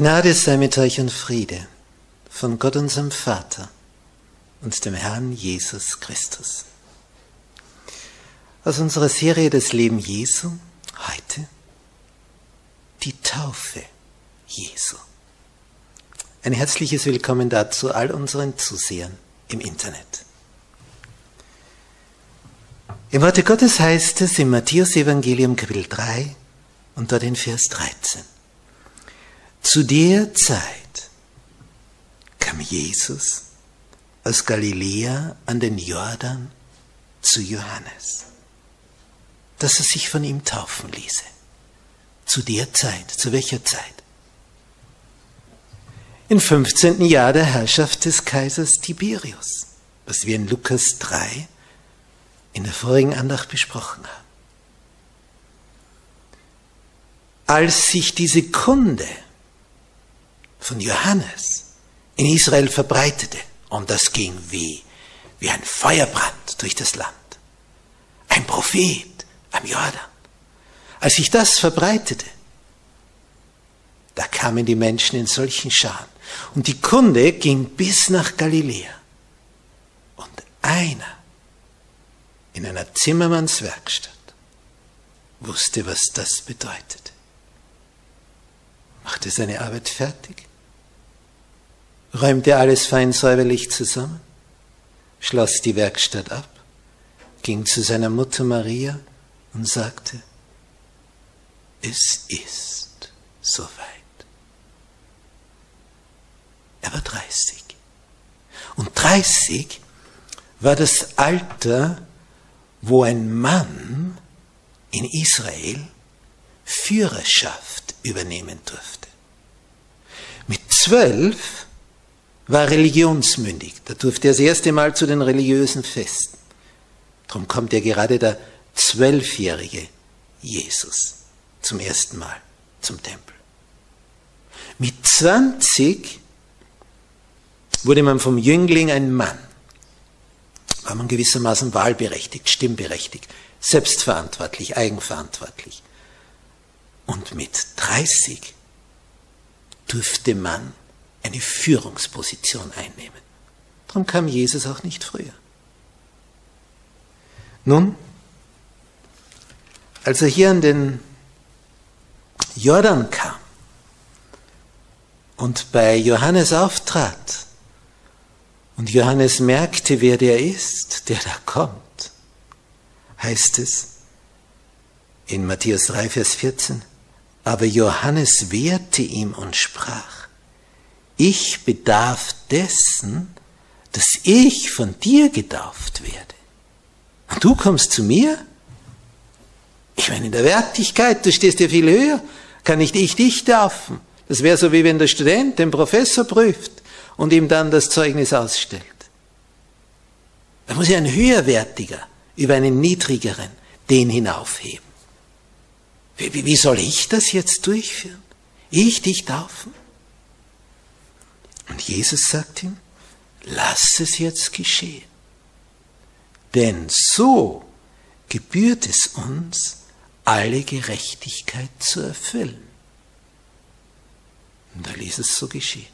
Gnade sei mit euch und Friede von Gott unserem Vater und dem Herrn Jesus Christus. Aus unserer Serie Das Leben Jesu heute die Taufe Jesu. Ein herzliches Willkommen dazu all unseren Zusehern im Internet. Im Worte Gottes heißt es im Matthäus Evangelium Kapitel 3 und dort in Vers 13. Zu der Zeit kam Jesus aus Galiläa an den Jordan zu Johannes, dass er sich von ihm taufen ließe. Zu der Zeit, zu welcher Zeit? Im 15. Jahr der Herrschaft des Kaisers Tiberius, was wir in Lukas 3 in der vorigen Andacht besprochen haben. Als sich diese Kunde von Johannes in Israel verbreitete. Und das ging wie, wie ein Feuerbrand durch das Land. Ein Prophet am Jordan. Als sich das verbreitete, da kamen die Menschen in solchen Scharen. Und die Kunde ging bis nach Galiläa. Und einer in einer Zimmermannswerkstatt wusste, was das bedeutete. Machte seine Arbeit fertig räumte alles fein säuberlich zusammen, schloss die Werkstatt ab, ging zu seiner Mutter Maria und sagte, es ist soweit. Er war 30. Und 30 war das Alter, wo ein Mann in Israel Führerschaft übernehmen durfte. Mit zwölf war religionsmündig. Da durfte er das erste Mal zu den religiösen Festen. Darum kommt ja gerade der zwölfjährige Jesus zum ersten Mal zum Tempel. Mit 20 wurde man vom Jüngling ein Mann. War man gewissermaßen wahlberechtigt, stimmberechtigt, selbstverantwortlich, eigenverantwortlich. Und mit 30 durfte man eine Führungsposition einnehmen. Darum kam Jesus auch nicht früher. Nun, als er hier an den Jordan kam und bei Johannes auftrat und Johannes merkte, wer der ist, der da kommt, heißt es in Matthäus 3, Vers 14, aber Johannes wehrte ihm und sprach, ich bedarf dessen, dass ich von dir getauft werde. Und du kommst zu mir? Ich meine, in der Wertigkeit, du stehst ja viel höher, kann nicht ich dich taufen. Das wäre so, wie wenn der Student den Professor prüft und ihm dann das Zeugnis ausstellt. Da muss ja ein höherwertiger über einen niedrigeren den hinaufheben. Wie, wie soll ich das jetzt durchführen? Ich dich taufen? Und Jesus sagt ihm, lass es jetzt geschehen. Denn so gebührt es uns, alle Gerechtigkeit zu erfüllen. Und da ließ es so geschehen.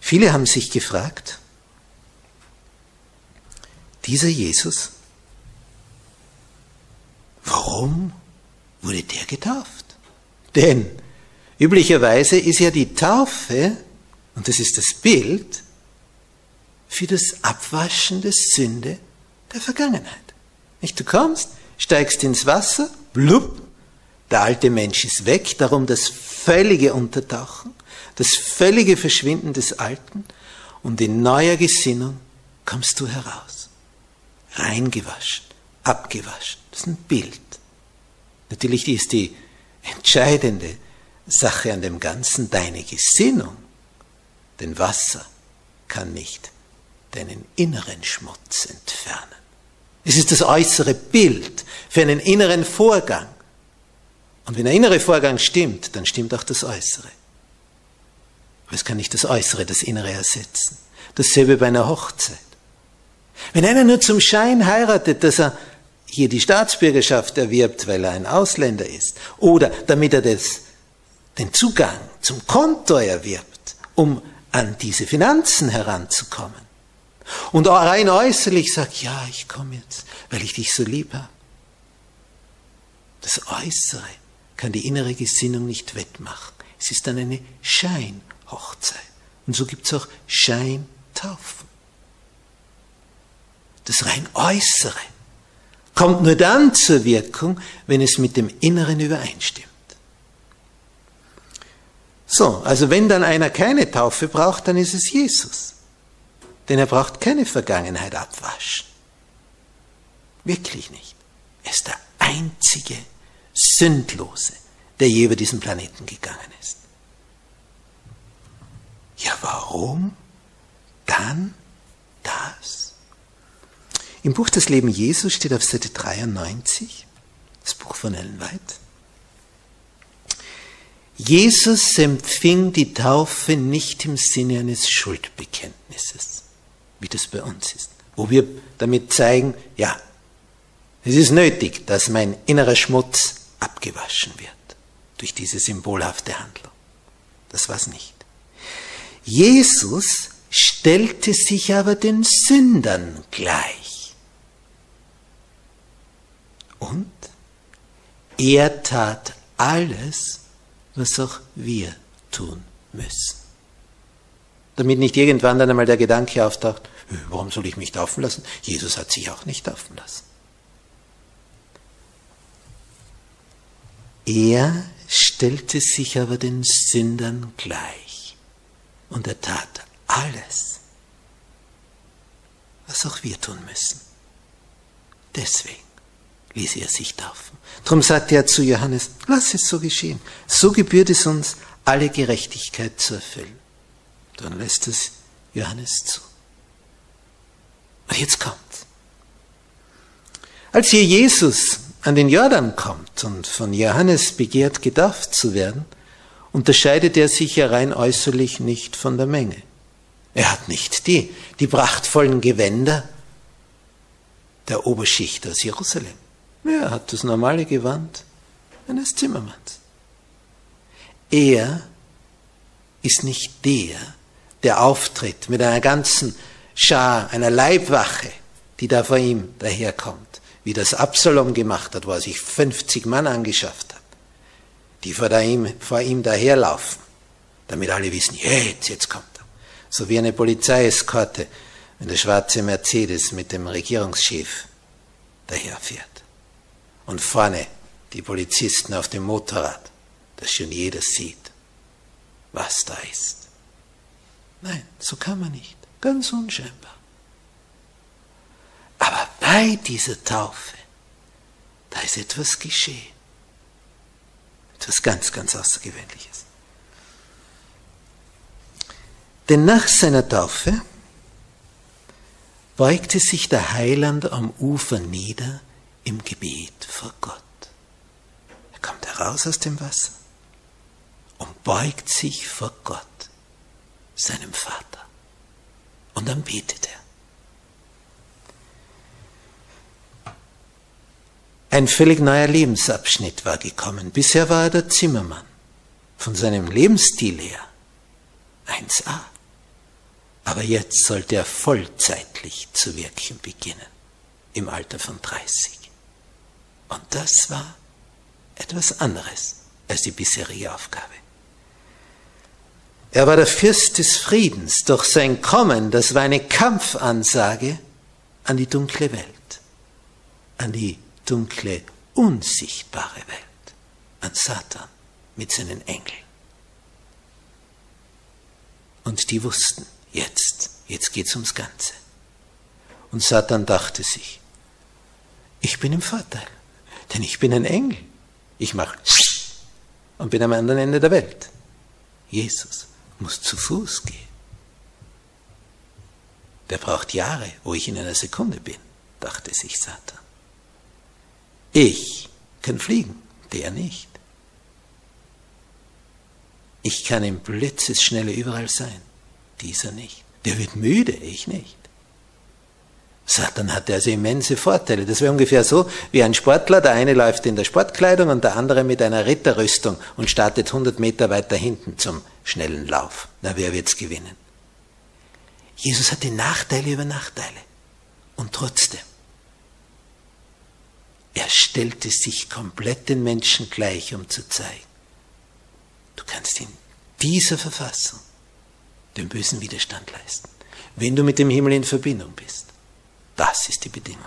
Viele haben sich gefragt, dieser Jesus, warum wurde der getauft? Denn üblicherweise ist ja die Taufe, und das ist das Bild, für das Abwaschen der Sünde der Vergangenheit. Nicht, du kommst, steigst ins Wasser, blub, der alte Mensch ist weg, darum das völlige Untertauchen, das völlige Verschwinden des Alten und in neuer Gesinnung kommst du heraus. Reingewaschen, abgewaschen. Das ist ein Bild. Natürlich ist die entscheidende Sache an dem Ganzen deine Gesinnung. Denn Wasser kann nicht deinen inneren Schmutz entfernen. Es ist das äußere Bild für einen inneren Vorgang. Und wenn der innere Vorgang stimmt, dann stimmt auch das Äußere. Aber es kann nicht das Äußere das Innere ersetzen. Dasselbe bei einer Hochzeit. Wenn einer nur zum Schein heiratet, dass er hier die Staatsbürgerschaft erwirbt, weil er ein Ausländer ist, oder damit er das, den Zugang zum Konto erwirbt, um an diese Finanzen heranzukommen, und rein äußerlich sagt, ja, ich komme jetzt, weil ich dich so lieb habe. Das Äußere kann die innere Gesinnung nicht wettmachen. Es ist dann eine Scheinhochzeit. Und so gibt es auch Scheintaufen. Das rein Äußere kommt nur dann zur Wirkung, wenn es mit dem Inneren übereinstimmt. So, also wenn dann einer keine Taufe braucht, dann ist es Jesus. Denn er braucht keine Vergangenheit abwaschen. Wirklich nicht. Er ist der einzige Sündlose, der je über diesen Planeten gegangen ist. Ja, warum dann das? Im Buch Das Leben Jesus steht auf Seite 93, das Buch von Ellen White. Jesus empfing die Taufe nicht im Sinne eines Schuldbekenntnisses wie das bei uns ist. Wo wir damit zeigen, ja, es ist nötig, dass mein innerer Schmutz abgewaschen wird durch diese symbolhafte Handlung. Das war's nicht. Jesus stellte sich aber den Sündern gleich. Und er tat alles, was auch wir tun müssen damit nicht irgendwann dann einmal der Gedanke auftaucht, äh, warum soll ich mich taufen lassen? Jesus hat sich auch nicht taufen lassen. Er stellte sich aber den Sündern gleich und er tat alles, was auch wir tun müssen. Deswegen ließ er sich taufen. Darum sagte er zu Johannes, lass es so geschehen. So gebührt es uns, alle Gerechtigkeit zu erfüllen dann lässt es Johannes zu. Und jetzt kommt. Als hier Jesus an den Jordan kommt und von Johannes begehrt, getauft zu werden, unterscheidet er sich ja rein äußerlich nicht von der Menge. Er hat nicht die, die prachtvollen Gewänder der Oberschicht aus Jerusalem. Er hat das normale Gewand eines Zimmermanns. Er ist nicht der, der auftritt mit einer ganzen Schar, einer Leibwache, die da vor ihm daherkommt, wie das Absalom gemacht hat, wo er sich 50 Mann angeschafft hat, die vor ihm, vor ihm daherlaufen, damit alle wissen, jetzt, jetzt kommt er. So wie eine Polizeieskorte, wenn der schwarze Mercedes mit dem Regierungschef daherfährt. Und vorne die Polizisten auf dem Motorrad, dass schon jeder sieht, was da ist. Nein, so kann man nicht. Ganz unscheinbar. Aber bei dieser Taufe, da ist etwas geschehen. Etwas ganz, ganz Außergewöhnliches. Denn nach seiner Taufe beugte sich der Heiland am Ufer nieder im Gebet vor Gott. Er kommt heraus aus dem Wasser und beugt sich vor Gott, seinem Vater. Und dann betet er. Ein völlig neuer Lebensabschnitt war gekommen. Bisher war er der Zimmermann. Von seinem Lebensstil her 1a. Aber jetzt sollte er vollzeitlich zu wirken beginnen, im Alter von 30. Und das war etwas anderes als die bisherige Aufgabe. Er war der Fürst des Friedens, doch sein Kommen, das war eine Kampfansage an die dunkle Welt, an die dunkle, unsichtbare Welt, an Satan mit seinen Engeln. Und die wussten, jetzt, jetzt geht's ums Ganze. Und Satan dachte sich, ich bin im Vorteil, denn ich bin ein Engel. Ich mache und bin am anderen Ende der Welt. Jesus muss zu Fuß gehen. Der braucht Jahre, wo ich in einer Sekunde bin, dachte sich Satan. Ich kann fliegen, der nicht. Ich kann im Blitzesschnelle überall sein, dieser nicht. Der wird müde, ich nicht. Satan hatte also immense Vorteile. Das wäre ungefähr so wie ein Sportler, der eine läuft in der Sportkleidung und der andere mit einer Ritterrüstung und startet 100 Meter weiter hinten zum schnellen Lauf. Na, wer wird's gewinnen? Jesus hatte Nachteile über Nachteile. Und trotzdem er stellte sich komplett den Menschen gleich, um zu zeigen, du kannst in dieser Verfassung den bösen Widerstand leisten, wenn du mit dem Himmel in Verbindung bist. Das ist die Bedingung.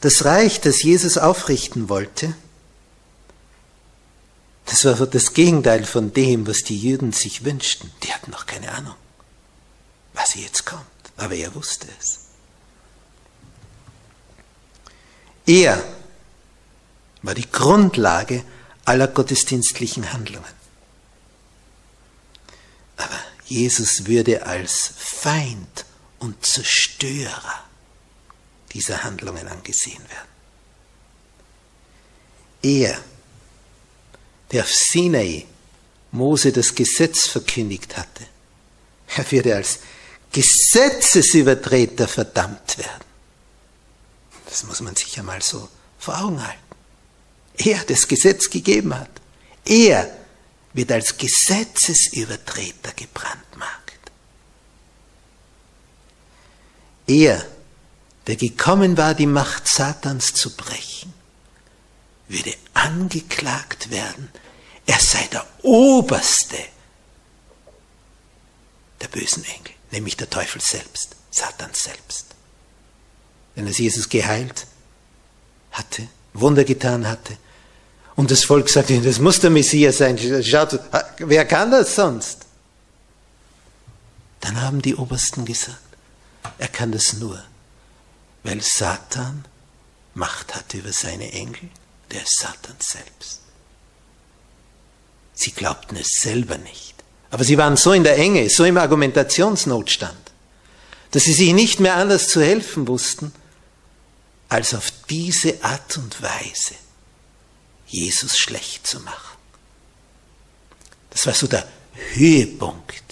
Das Reich, das Jesus aufrichten wollte, das war das Gegenteil von dem, was die Juden sich wünschten. Die hatten noch keine Ahnung, was jetzt kommt, aber er wusste es. Er war die Grundlage aller gottesdienstlichen Handlungen. Aber Jesus würde als Feind und Zerstörer dieser Handlungen angesehen werden. Er, der auf Sinai Mose das Gesetz verkündigt hatte, er würde als Gesetzesübertreter verdammt werden. Das muss man sich einmal so vor Augen halten. Er das Gesetz gegeben hat. Er wird als Gesetzesübertreter gebrandmarkt. Er, der gekommen war, die Macht Satans zu brechen, würde angeklagt werden, er sei der Oberste der bösen Engel, nämlich der Teufel selbst, Satans selbst wenn es Jesus geheilt hatte, Wunder getan hatte. Und das Volk sagte, das muss der Messias sein. Schaut, wer kann das sonst? Dann haben die Obersten gesagt, er kann das nur, weil Satan Macht hat über seine Engel, der ist Satan selbst. Sie glaubten es selber nicht. Aber sie waren so in der Enge, so im Argumentationsnotstand, dass sie sich nicht mehr anders zu helfen wussten, als auf diese Art und Weise Jesus schlecht zu machen. Das war so der Höhepunkt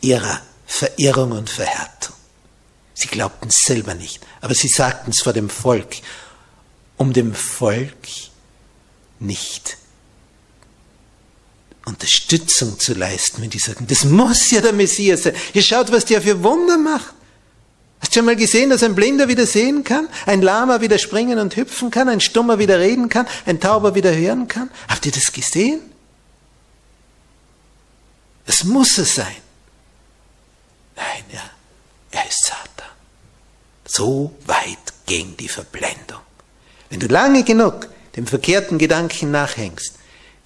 ihrer Verirrung und Verhärtung. Sie glaubten es selber nicht, aber sie sagten es vor dem Volk, um dem Volk nicht Unterstützung zu leisten, wenn die sagen, das muss ja der Messias sein. Ihr schaut, was der für Wunder macht. Hast du schon mal gesehen, dass ein Blinder wieder sehen kann, ein Lama wieder springen und hüpfen kann, ein Stummer wieder reden kann, ein Tauber wieder hören kann? Habt ihr das gesehen? Es muss es sein. Nein, ja, er ist Satan. So weit ging die Verblendung. Wenn du lange genug dem verkehrten Gedanken nachhängst,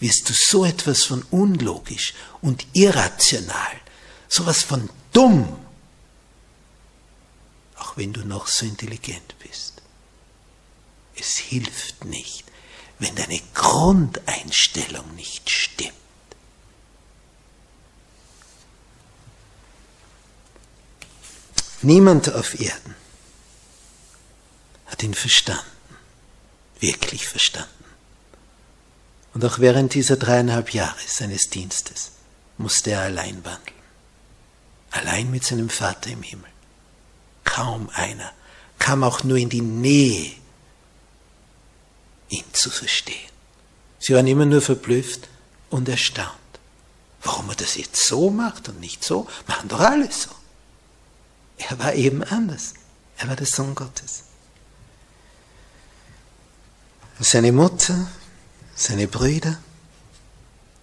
wirst du so etwas von unlogisch und irrational, sowas von dumm auch wenn du noch so intelligent bist. Es hilft nicht, wenn deine Grundeinstellung nicht stimmt. Niemand auf Erden hat ihn verstanden, wirklich verstanden. Und auch während dieser dreieinhalb Jahre seines Dienstes musste er allein wandeln. Allein mit seinem Vater im Himmel. Kaum einer kam auch nur in die Nähe, ihn zu verstehen. Sie waren immer nur verblüfft und erstaunt. Warum er das jetzt so macht und nicht so, machen doch alle so. Er war eben anders. Er war der Sohn Gottes. Seine Mutter, seine Brüder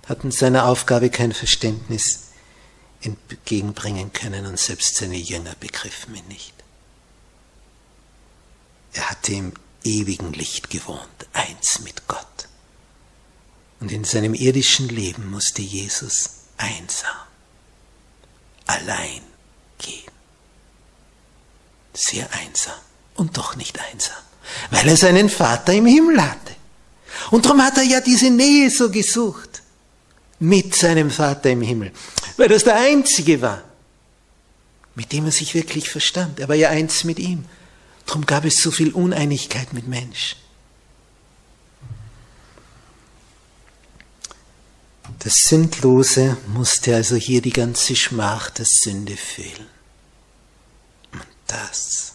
hatten seiner Aufgabe kein Verständnis entgegenbringen können und selbst seine Jünger begriffen ihn nicht. Er hatte im ewigen Licht gewohnt, eins mit Gott. Und in seinem irdischen Leben musste Jesus einsam, allein gehen. Sehr einsam und doch nicht einsam, weil er seinen Vater im Himmel hatte. Und darum hat er ja diese Nähe so gesucht mit seinem Vater im Himmel, weil das der Einzige war, mit dem er sich wirklich verstand. Er war ja eins mit ihm. Darum gab es so viel Uneinigkeit mit Mensch. Das Sündlose musste also hier die ganze Schmach der Sünde fühlen. Und das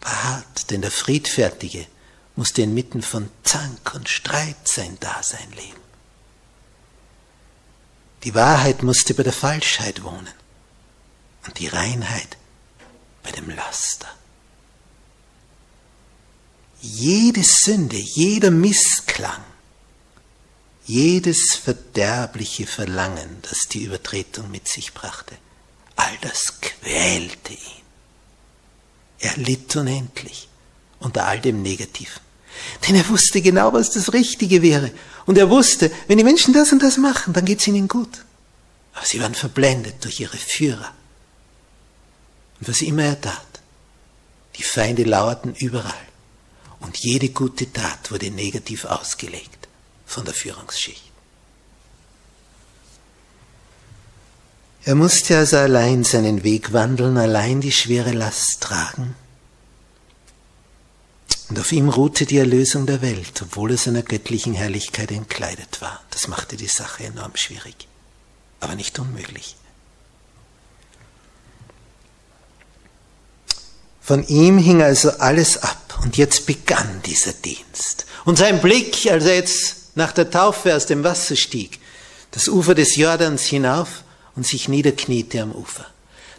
war hart, denn der Friedfertige musste inmitten von Zank und Streit sein Dasein leben. Die Wahrheit musste bei der Falschheit wohnen und die Reinheit bei dem Laster. Jede Sünde, jeder Missklang, jedes verderbliche Verlangen, das die Übertretung mit sich brachte, all das quälte ihn. Er litt unendlich unter all dem Negativen. Denn er wusste genau, was das Richtige wäre. Und er wusste, wenn die Menschen das und das machen, dann geht es ihnen gut. Aber sie waren verblendet durch ihre Führer. Und was immer er tat, die Feinde lauerten überall. Und jede gute Tat wurde negativ ausgelegt von der Führungsschicht. Er musste also allein seinen Weg wandeln, allein die schwere Last tragen und auf ihm ruhte die Erlösung der Welt, obwohl er seiner göttlichen Herrlichkeit entkleidet war. Das machte die Sache enorm schwierig, aber nicht unmöglich. Von ihm hing also alles ab und jetzt begann dieser Dienst. Und sein Blick, als er jetzt nach der Taufe aus dem Wasser stieg, das Ufer des Jordans hinauf und sich niederkniete am Ufer.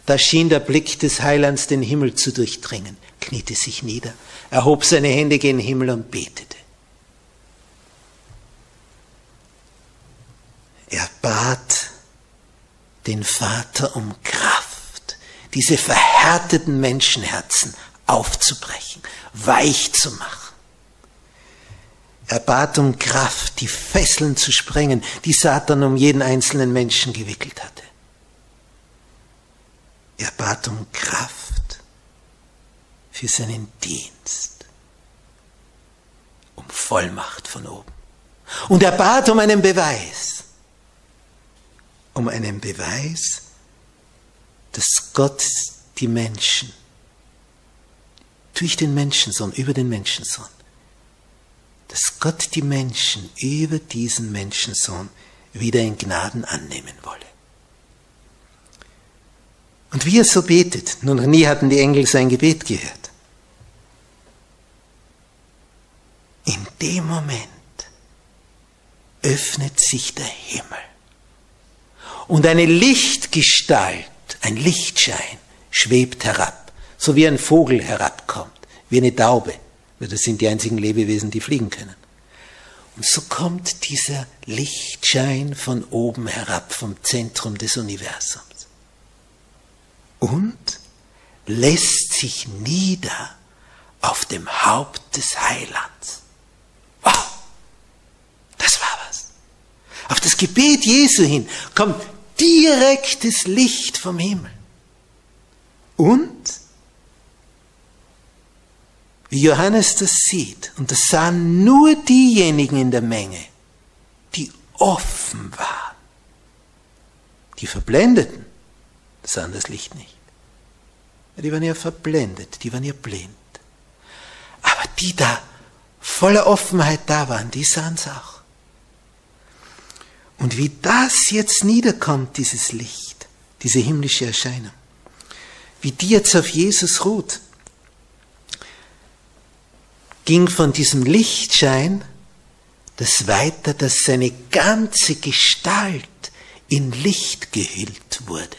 Da schien der Blick des Heilands den Himmel zu durchdringen, kniete sich nieder, erhob seine Hände gen Himmel und betete. Er bat den Vater um Kraft, diese verhärteten Menschenherzen aufzubrechen, weich zu machen. Er bat um Kraft, die Fesseln zu sprengen, die Satan um jeden einzelnen Menschen gewickelt hatte. Er bat um Kraft für seinen Dienst, um Vollmacht von oben. Und er bat um einen Beweis, um einen Beweis, dass Gott die Menschen durch den Menschensohn, über den Menschensohn, dass Gott die Menschen über diesen Menschensohn wieder in Gnaden annehmen wolle. Und wie er so betet, nun noch nie hatten die Engel sein Gebet gehört. In dem Moment öffnet sich der Himmel und eine Lichtgestalt, ein Lichtschein schwebt herab, so wie ein Vogel herabkommt, wie eine Taube, weil das sind die einzigen Lebewesen, die fliegen können. Und so kommt dieser Lichtschein von oben herab, vom Zentrum des Universums und lässt sich nieder auf dem Haupt des Heilands. Wow, das war was. Auf das Gebet Jesu hin kommt direktes Licht vom Himmel. Und wie Johannes das sieht, und das sahen nur diejenigen in der Menge, die offen waren, die Verblendeten, sahen das Licht nicht. Die waren ja verblendet, die waren ja blind. Aber die da voller Offenheit da waren, die sahen es auch. Und wie das jetzt niederkommt, dieses Licht, diese himmlische Erscheinung, wie die jetzt auf Jesus ruht, ging von diesem Lichtschein das weiter, dass seine ganze Gestalt in Licht gehüllt wurde.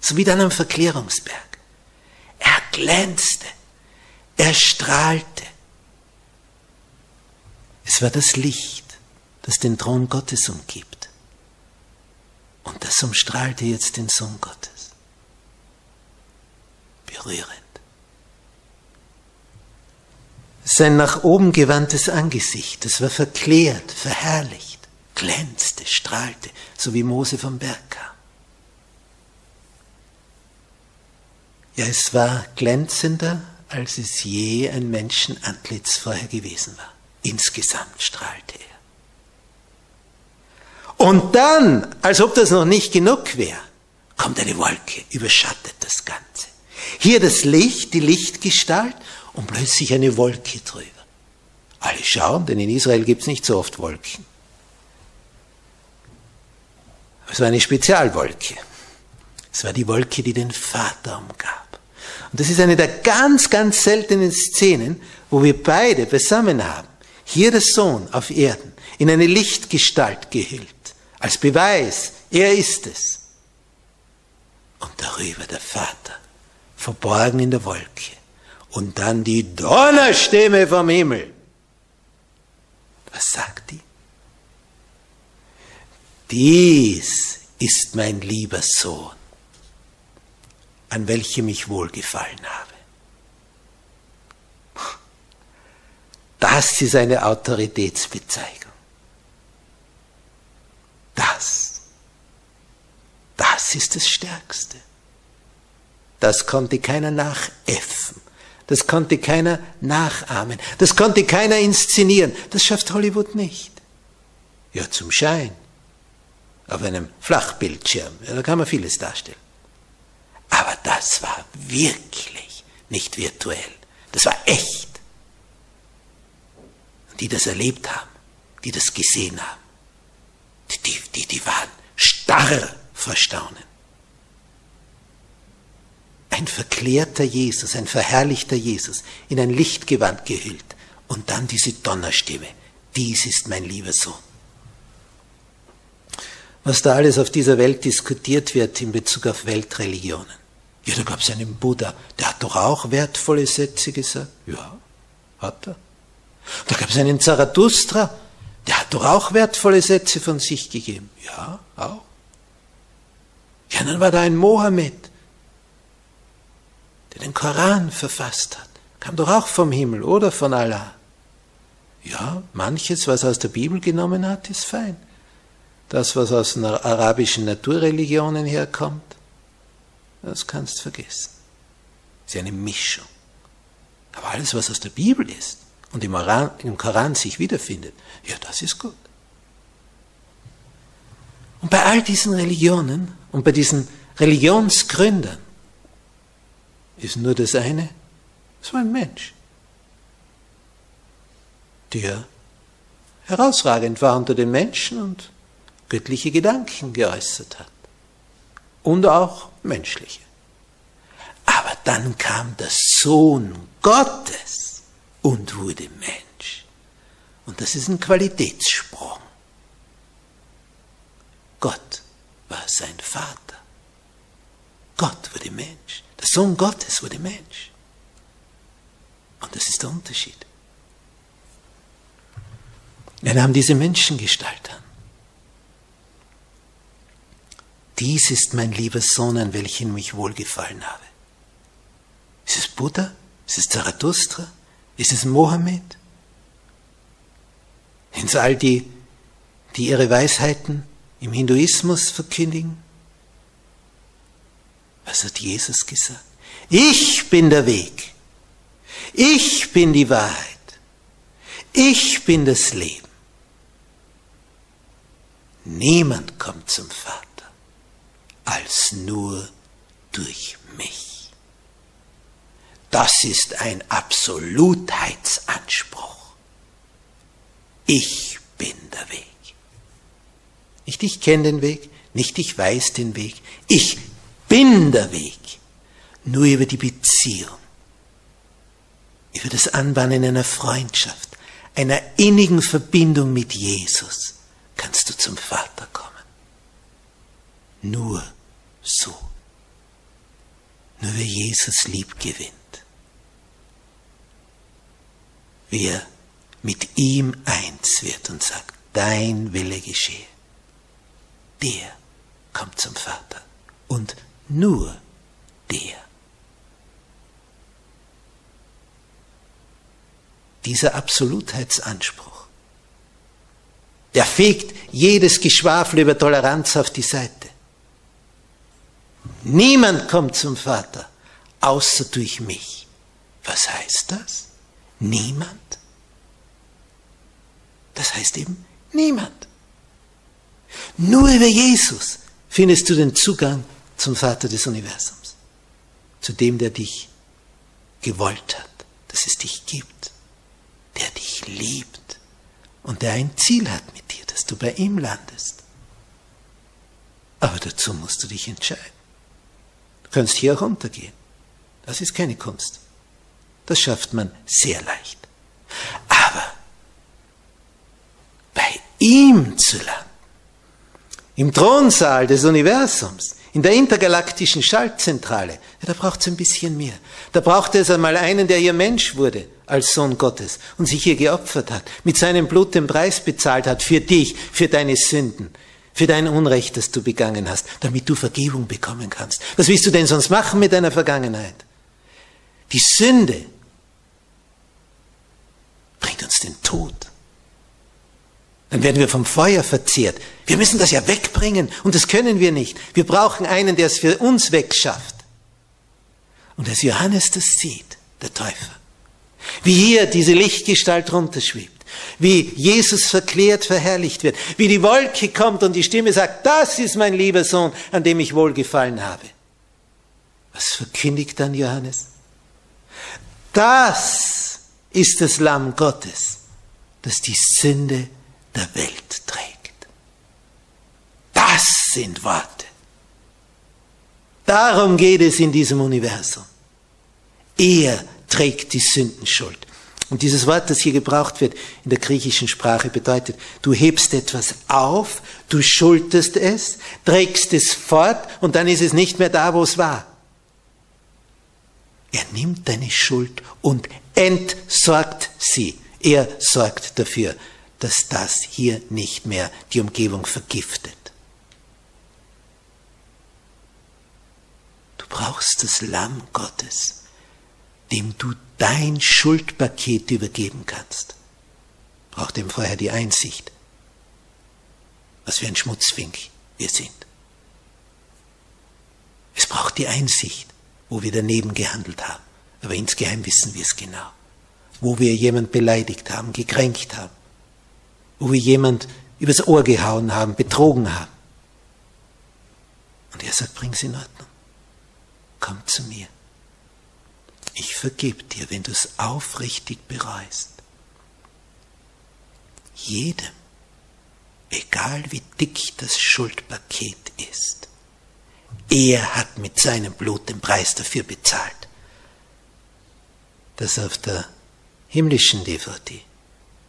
So wie dann am Verklärungsberg. Er glänzte, er strahlte. Es war das Licht, das den Thron Gottes umgibt. Und das umstrahlte jetzt den Sohn Gottes. Berührend. Sein nach oben gewandtes Angesicht, das war verklärt, verherrlicht, glänzte, strahlte, so wie Mose vom Berg kam. Ja, es war glänzender, als es je ein Menschenantlitz vorher gewesen war. Insgesamt strahlte er. Und dann, als ob das noch nicht genug wäre, kommt eine Wolke, überschattet das Ganze. Hier das Licht, die Lichtgestalt und plötzlich eine Wolke drüber. Alle schauen, denn in Israel gibt es nicht so oft Wolken. Es war eine Spezialwolke. Es war die Wolke, die den Vater umgab. Und das ist eine der ganz, ganz seltenen Szenen, wo wir beide beisammen haben. Hier der Sohn auf Erden, in eine Lichtgestalt gehüllt, als Beweis, er ist es. Und darüber der Vater, verborgen in der Wolke. Und dann die Donnerstimme vom Himmel. Was sagt die? Dies ist mein lieber Sohn, an welchem ich wohlgefallen habe. Das ist eine Autoritätsbezeigung. Das, das ist das Stärkste. Das konnte keiner nachäffen. Das konnte keiner nachahmen. Das konnte keiner inszenieren. Das schafft Hollywood nicht. Ja, zum Schein. Auf einem Flachbildschirm. Ja, da kann man vieles darstellen. Aber das war wirklich nicht virtuell. Das war echt. Und die das erlebt haben, die das gesehen haben, die, die, die waren starr vor Staunen ein verklärter Jesus, ein verherrlichter Jesus, in ein Lichtgewand gehüllt und dann diese Donnerstimme, dies ist mein lieber Sohn. Was da alles auf dieser Welt diskutiert wird in Bezug auf Weltreligionen. Ja, da gab es einen Buddha, der hat doch auch wertvolle Sätze gesagt. Ja, hat er. Da gab es einen Zarathustra, der hat doch auch wertvolle Sätze von sich gegeben. Ja, auch. Ja, dann war da ein Mohammed, der den Koran verfasst hat, kam doch auch vom Himmel oder von Allah. Ja, manches, was aus der Bibel genommen hat, ist fein. Das, was aus den arabischen Naturreligionen herkommt, das kannst vergessen. Das ist eine Mischung. Aber alles, was aus der Bibel ist und im, Koran, im Koran sich wiederfindet, ja, das ist gut. Und bei all diesen Religionen und bei diesen Religionsgründern ist nur das eine, so ein Mensch, der herausragend war unter den Menschen und göttliche Gedanken geäußert hat. Und auch menschliche. Aber dann kam der Sohn Gottes und wurde Mensch. Und das ist ein Qualitätssprung. Gott war sein Vater. Gott wurde Mensch. Der Sohn Gottes wurde Mensch. Und das ist der Unterschied. Er nahm diese Menschengestalt an. Dies ist mein lieber Sohn, an welchen mich wohlgefallen habe. Ist es Buddha? Ist es Zarathustra? Ist es Mohammed? Sind es all die, die ihre Weisheiten im Hinduismus verkündigen? Was hat Jesus gesagt? Ich bin der Weg. Ich bin die Wahrheit. Ich bin das Leben. Niemand kommt zum Vater als nur durch mich. Das ist ein Absolutheitsanspruch. Ich bin der Weg. Nicht ich kenne den Weg, nicht ich weiß den Weg, ich bin der Weg. Nur über die Beziehung, über das Anbahnen einer Freundschaft, einer innigen Verbindung mit Jesus kannst du zum Vater kommen. Nur so. Nur wer Jesus lieb gewinnt. Wer mit ihm eins wird und sagt, dein Wille geschehe, der kommt zum Vater. Und nur der. Dieser Absolutheitsanspruch, der fegt jedes Geschwafel über Toleranz auf die Seite. Niemand kommt zum Vater, außer durch mich. Was heißt das? Niemand? Das heißt eben niemand. Nur über Jesus findest du den Zugang zum Vater des Universums, zu dem, der dich gewollt hat, dass es dich gibt, der dich liebt und der ein Ziel hat mit dir, dass du bei ihm landest. Aber dazu musst du dich entscheiden. Du kannst hier auch untergehen. Das ist keine Kunst. Das schafft man sehr leicht. Aber bei ihm zu landen, im Thronsaal des Universums, in der intergalaktischen Schaltzentrale, ja, da braucht es ein bisschen mehr. Da braucht es einmal einen, der hier Mensch wurde als Sohn Gottes und sich hier geopfert hat, mit seinem Blut den Preis bezahlt hat für dich, für deine Sünden, für dein Unrecht, das du begangen hast, damit du Vergebung bekommen kannst. Was willst du denn sonst machen mit deiner Vergangenheit? Die Sünde bringt uns den Tod. Dann werden wir vom Feuer verzehrt. Wir müssen das ja wegbringen und das können wir nicht. Wir brauchen einen, der es für uns wegschafft. Und als Johannes das sieht, der Täufer, wie hier diese Lichtgestalt runterschwebt, wie Jesus verklärt, verherrlicht wird, wie die Wolke kommt und die Stimme sagt, das ist mein lieber Sohn, an dem ich wohlgefallen habe. Was verkündigt dann Johannes? Das ist das Lamm Gottes, das die Sünde der Welt trägt. Das sind Worte. Darum geht es in diesem Universum. Er trägt die Sündenschuld. Und dieses Wort, das hier gebraucht wird in der griechischen Sprache, bedeutet, du hebst etwas auf, du schultest es, trägst es fort und dann ist es nicht mehr da, wo es war. Er nimmt deine Schuld und entsorgt sie. Er sorgt dafür, dass das hier nicht mehr die Umgebung vergiftet. Du brauchst das Lamm Gottes, dem du dein Schuldpaket übergeben kannst. Braucht ihm vorher die Einsicht, was für ein Schmutzfink wir sind. Es braucht die Einsicht, wo wir daneben gehandelt haben. Aber insgeheim wissen wir es genau. Wo wir jemand beleidigt haben, gekränkt haben. Wo wir jemand übers Ohr gehauen haben, betrogen haben. Und er sagt, bring's in Ordnung. Komm zu mir. Ich vergib dir, wenn du es aufrichtig bereust. Jedem, egal wie dick das Schuldpaket ist, er hat mit seinem Blut den Preis dafür bezahlt, dass auf der himmlischen DVD,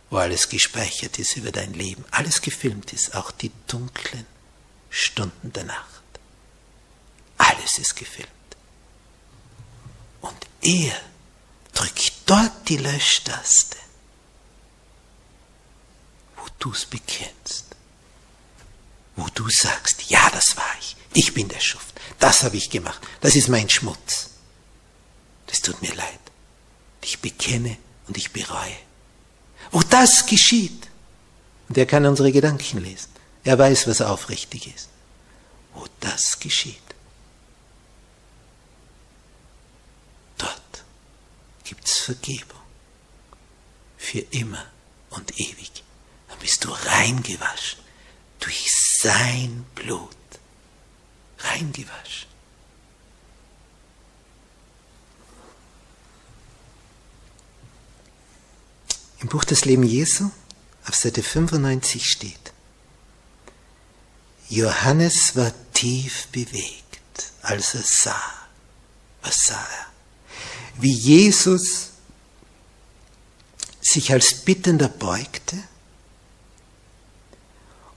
wo alles gespeichert ist über dein Leben, alles gefilmt ist, auch die dunklen Stunden der Nacht. Alles ist gefilmt. Und er drückt dort die Löschtaste, wo du es bekennst, wo du sagst, ja, das war ich, ich bin der Schuft, das habe ich gemacht, das ist mein Schmutz. Das tut mir leid. Ich bekenne und ich bereue. Wo das geschieht, und er kann unsere Gedanken lesen, er weiß, was aufrichtig ist, wo das geschieht, gibt's Vergebung. Für immer und ewig. Dann bist du reingewaschen durch sein Blut. Reingewaschen. Im Buch des Leben Jesu auf Seite 95 steht, Johannes war tief bewegt, als er sah. Was sah er? Wie Jesus sich als Bittender beugte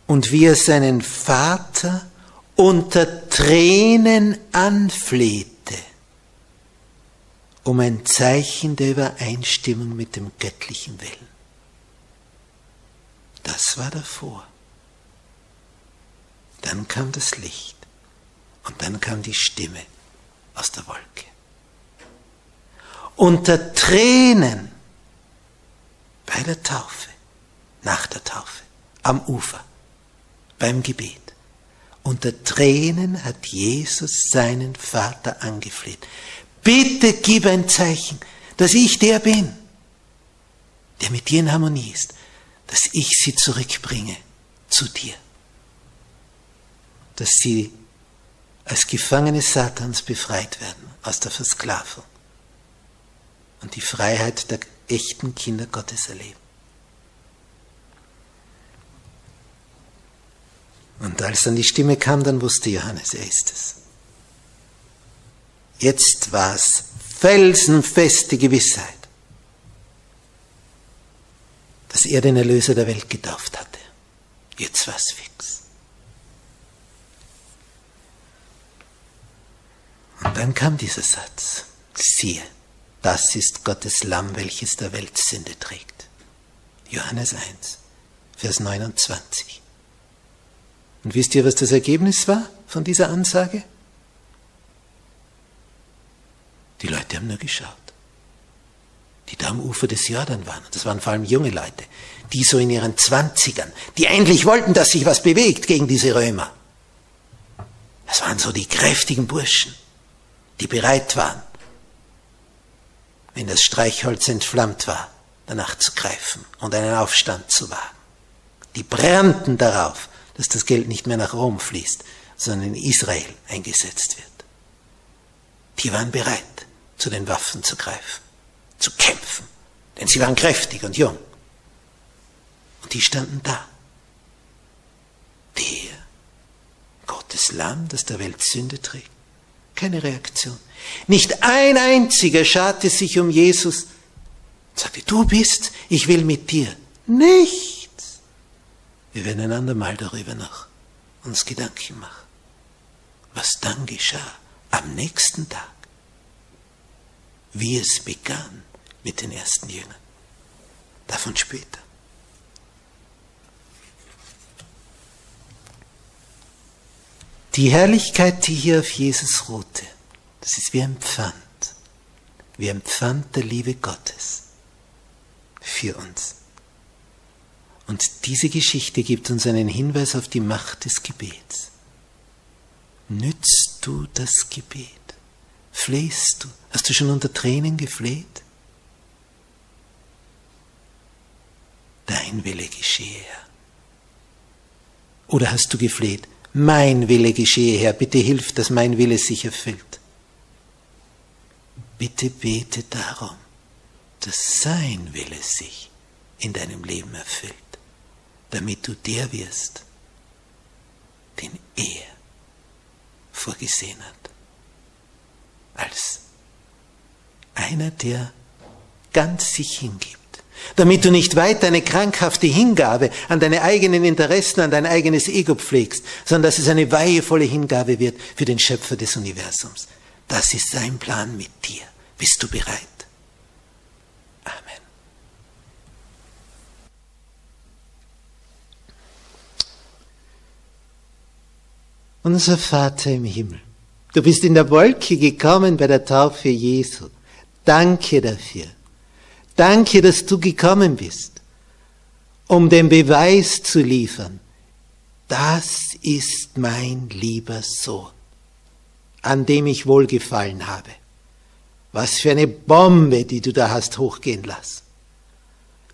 und wie er seinen Vater unter Tränen anflehte, um ein Zeichen der Übereinstimmung mit dem göttlichen Willen. Das war davor. Dann kam das Licht und dann kam die Stimme aus der Wolke. Unter Tränen bei der Taufe, nach der Taufe, am Ufer beim Gebet. Unter Tränen hat Jesus seinen Vater angefleht. Bitte gib ein Zeichen, dass ich der bin, der mit dir in Harmonie ist, dass ich sie zurückbringe zu dir, dass sie als Gefangene Satans befreit werden aus der Versklavung und die Freiheit der echten Kinder Gottes erleben. Und als dann die Stimme kam, dann wusste Johannes, er ist es. Jetzt war es felsenfeste Gewissheit, dass er den Erlöser der Welt getauft hatte. Jetzt war es fix. Und dann kam dieser Satz, siehe, das ist Gottes Lamm, welches der Welt Sünde trägt. Johannes 1, Vers 29. Und wisst ihr, was das Ergebnis war von dieser Ansage? Die Leute haben nur geschaut. Die da am Ufer des Jordan waren. Das waren vor allem junge Leute, die so in ihren Zwanzigern, die endlich wollten, dass sich was bewegt gegen diese Römer. Das waren so die kräftigen Burschen, die bereit waren, wenn das Streichholz entflammt war, danach zu greifen und einen Aufstand zu wagen. Die brannten darauf, dass das Geld nicht mehr nach Rom fließt, sondern in Israel eingesetzt wird. Die waren bereit, zu den Waffen zu greifen, zu kämpfen, denn sie waren kräftig und jung. Und die standen da. Der Gottes Lamm, das der Welt Sünde trägt. Keine Reaktion. Nicht ein einziger scharte sich um Jesus und sagte, du bist, ich will mit dir. Nicht. Wir werden ein andermal darüber noch uns Gedanken machen. Was dann geschah am nächsten Tag, wie es begann mit den ersten Jüngern. Davon später. Die Herrlichkeit, die hier auf Jesus ruhte, das ist wie ein Pfand, wie ein Pfand der Liebe Gottes für uns. Und diese Geschichte gibt uns einen Hinweis auf die Macht des Gebets. Nützt du das Gebet? Flehst du? Hast du schon unter Tränen gefleht? Dein Wille geschehe, Herr. Oder hast du gefleht, mein Wille geschehe, Herr, bitte hilf, dass mein Wille sich erfüllt. Bitte bete darum, dass sein Wille sich in deinem Leben erfüllt damit du der wirst, den er vorgesehen hat. Als einer, der ganz sich hingibt. Damit du nicht weiter eine krankhafte Hingabe an deine eigenen Interessen, an dein eigenes Ego pflegst, sondern dass es eine weihevolle Hingabe wird für den Schöpfer des Universums. Das ist sein Plan mit dir. Bist du bereit? Unser Vater im Himmel, du bist in der Wolke gekommen bei der Taufe Jesu. Danke dafür. Danke, dass du gekommen bist, um den Beweis zu liefern. Das ist mein lieber Sohn, an dem ich wohlgefallen habe. Was für eine Bombe, die du da hast hochgehen lassen.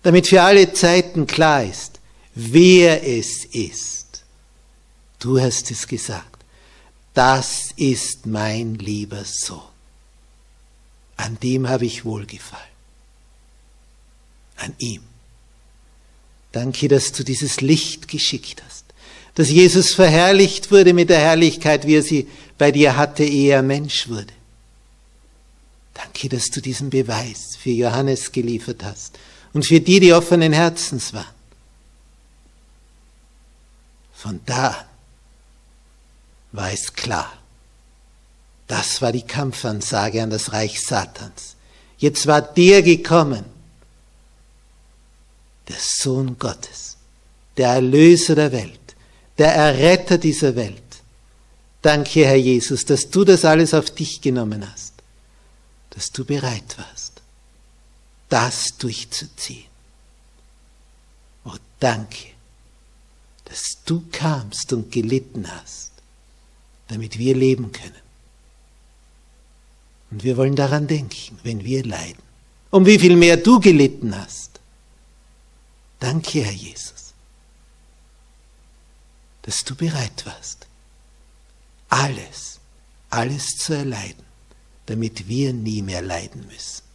Damit für alle Zeiten klar ist, wer es ist Du hast es gesagt. Das ist mein lieber Sohn. An dem habe ich wohlgefallen. An ihm. Danke, dass du dieses Licht geschickt hast, dass Jesus verherrlicht wurde mit der Herrlichkeit, wie er sie bei dir hatte, ehe er Mensch wurde. Danke, dass du diesen Beweis für Johannes geliefert hast und für die, die offenen Herzens waren. Von da an war es klar. Das war die Kampfansage an das Reich Satans. Jetzt war der gekommen, der Sohn Gottes, der Erlöser der Welt, der Erretter dieser Welt. Danke, Herr Jesus, dass du das alles auf dich genommen hast, dass du bereit warst, das durchzuziehen. Oh, danke, dass du kamst und gelitten hast, damit wir leben können. Und wir wollen daran denken, wenn wir leiden. Um wie viel mehr du gelitten hast. Danke, Herr Jesus, dass du bereit warst, alles, alles zu erleiden, damit wir nie mehr leiden müssen.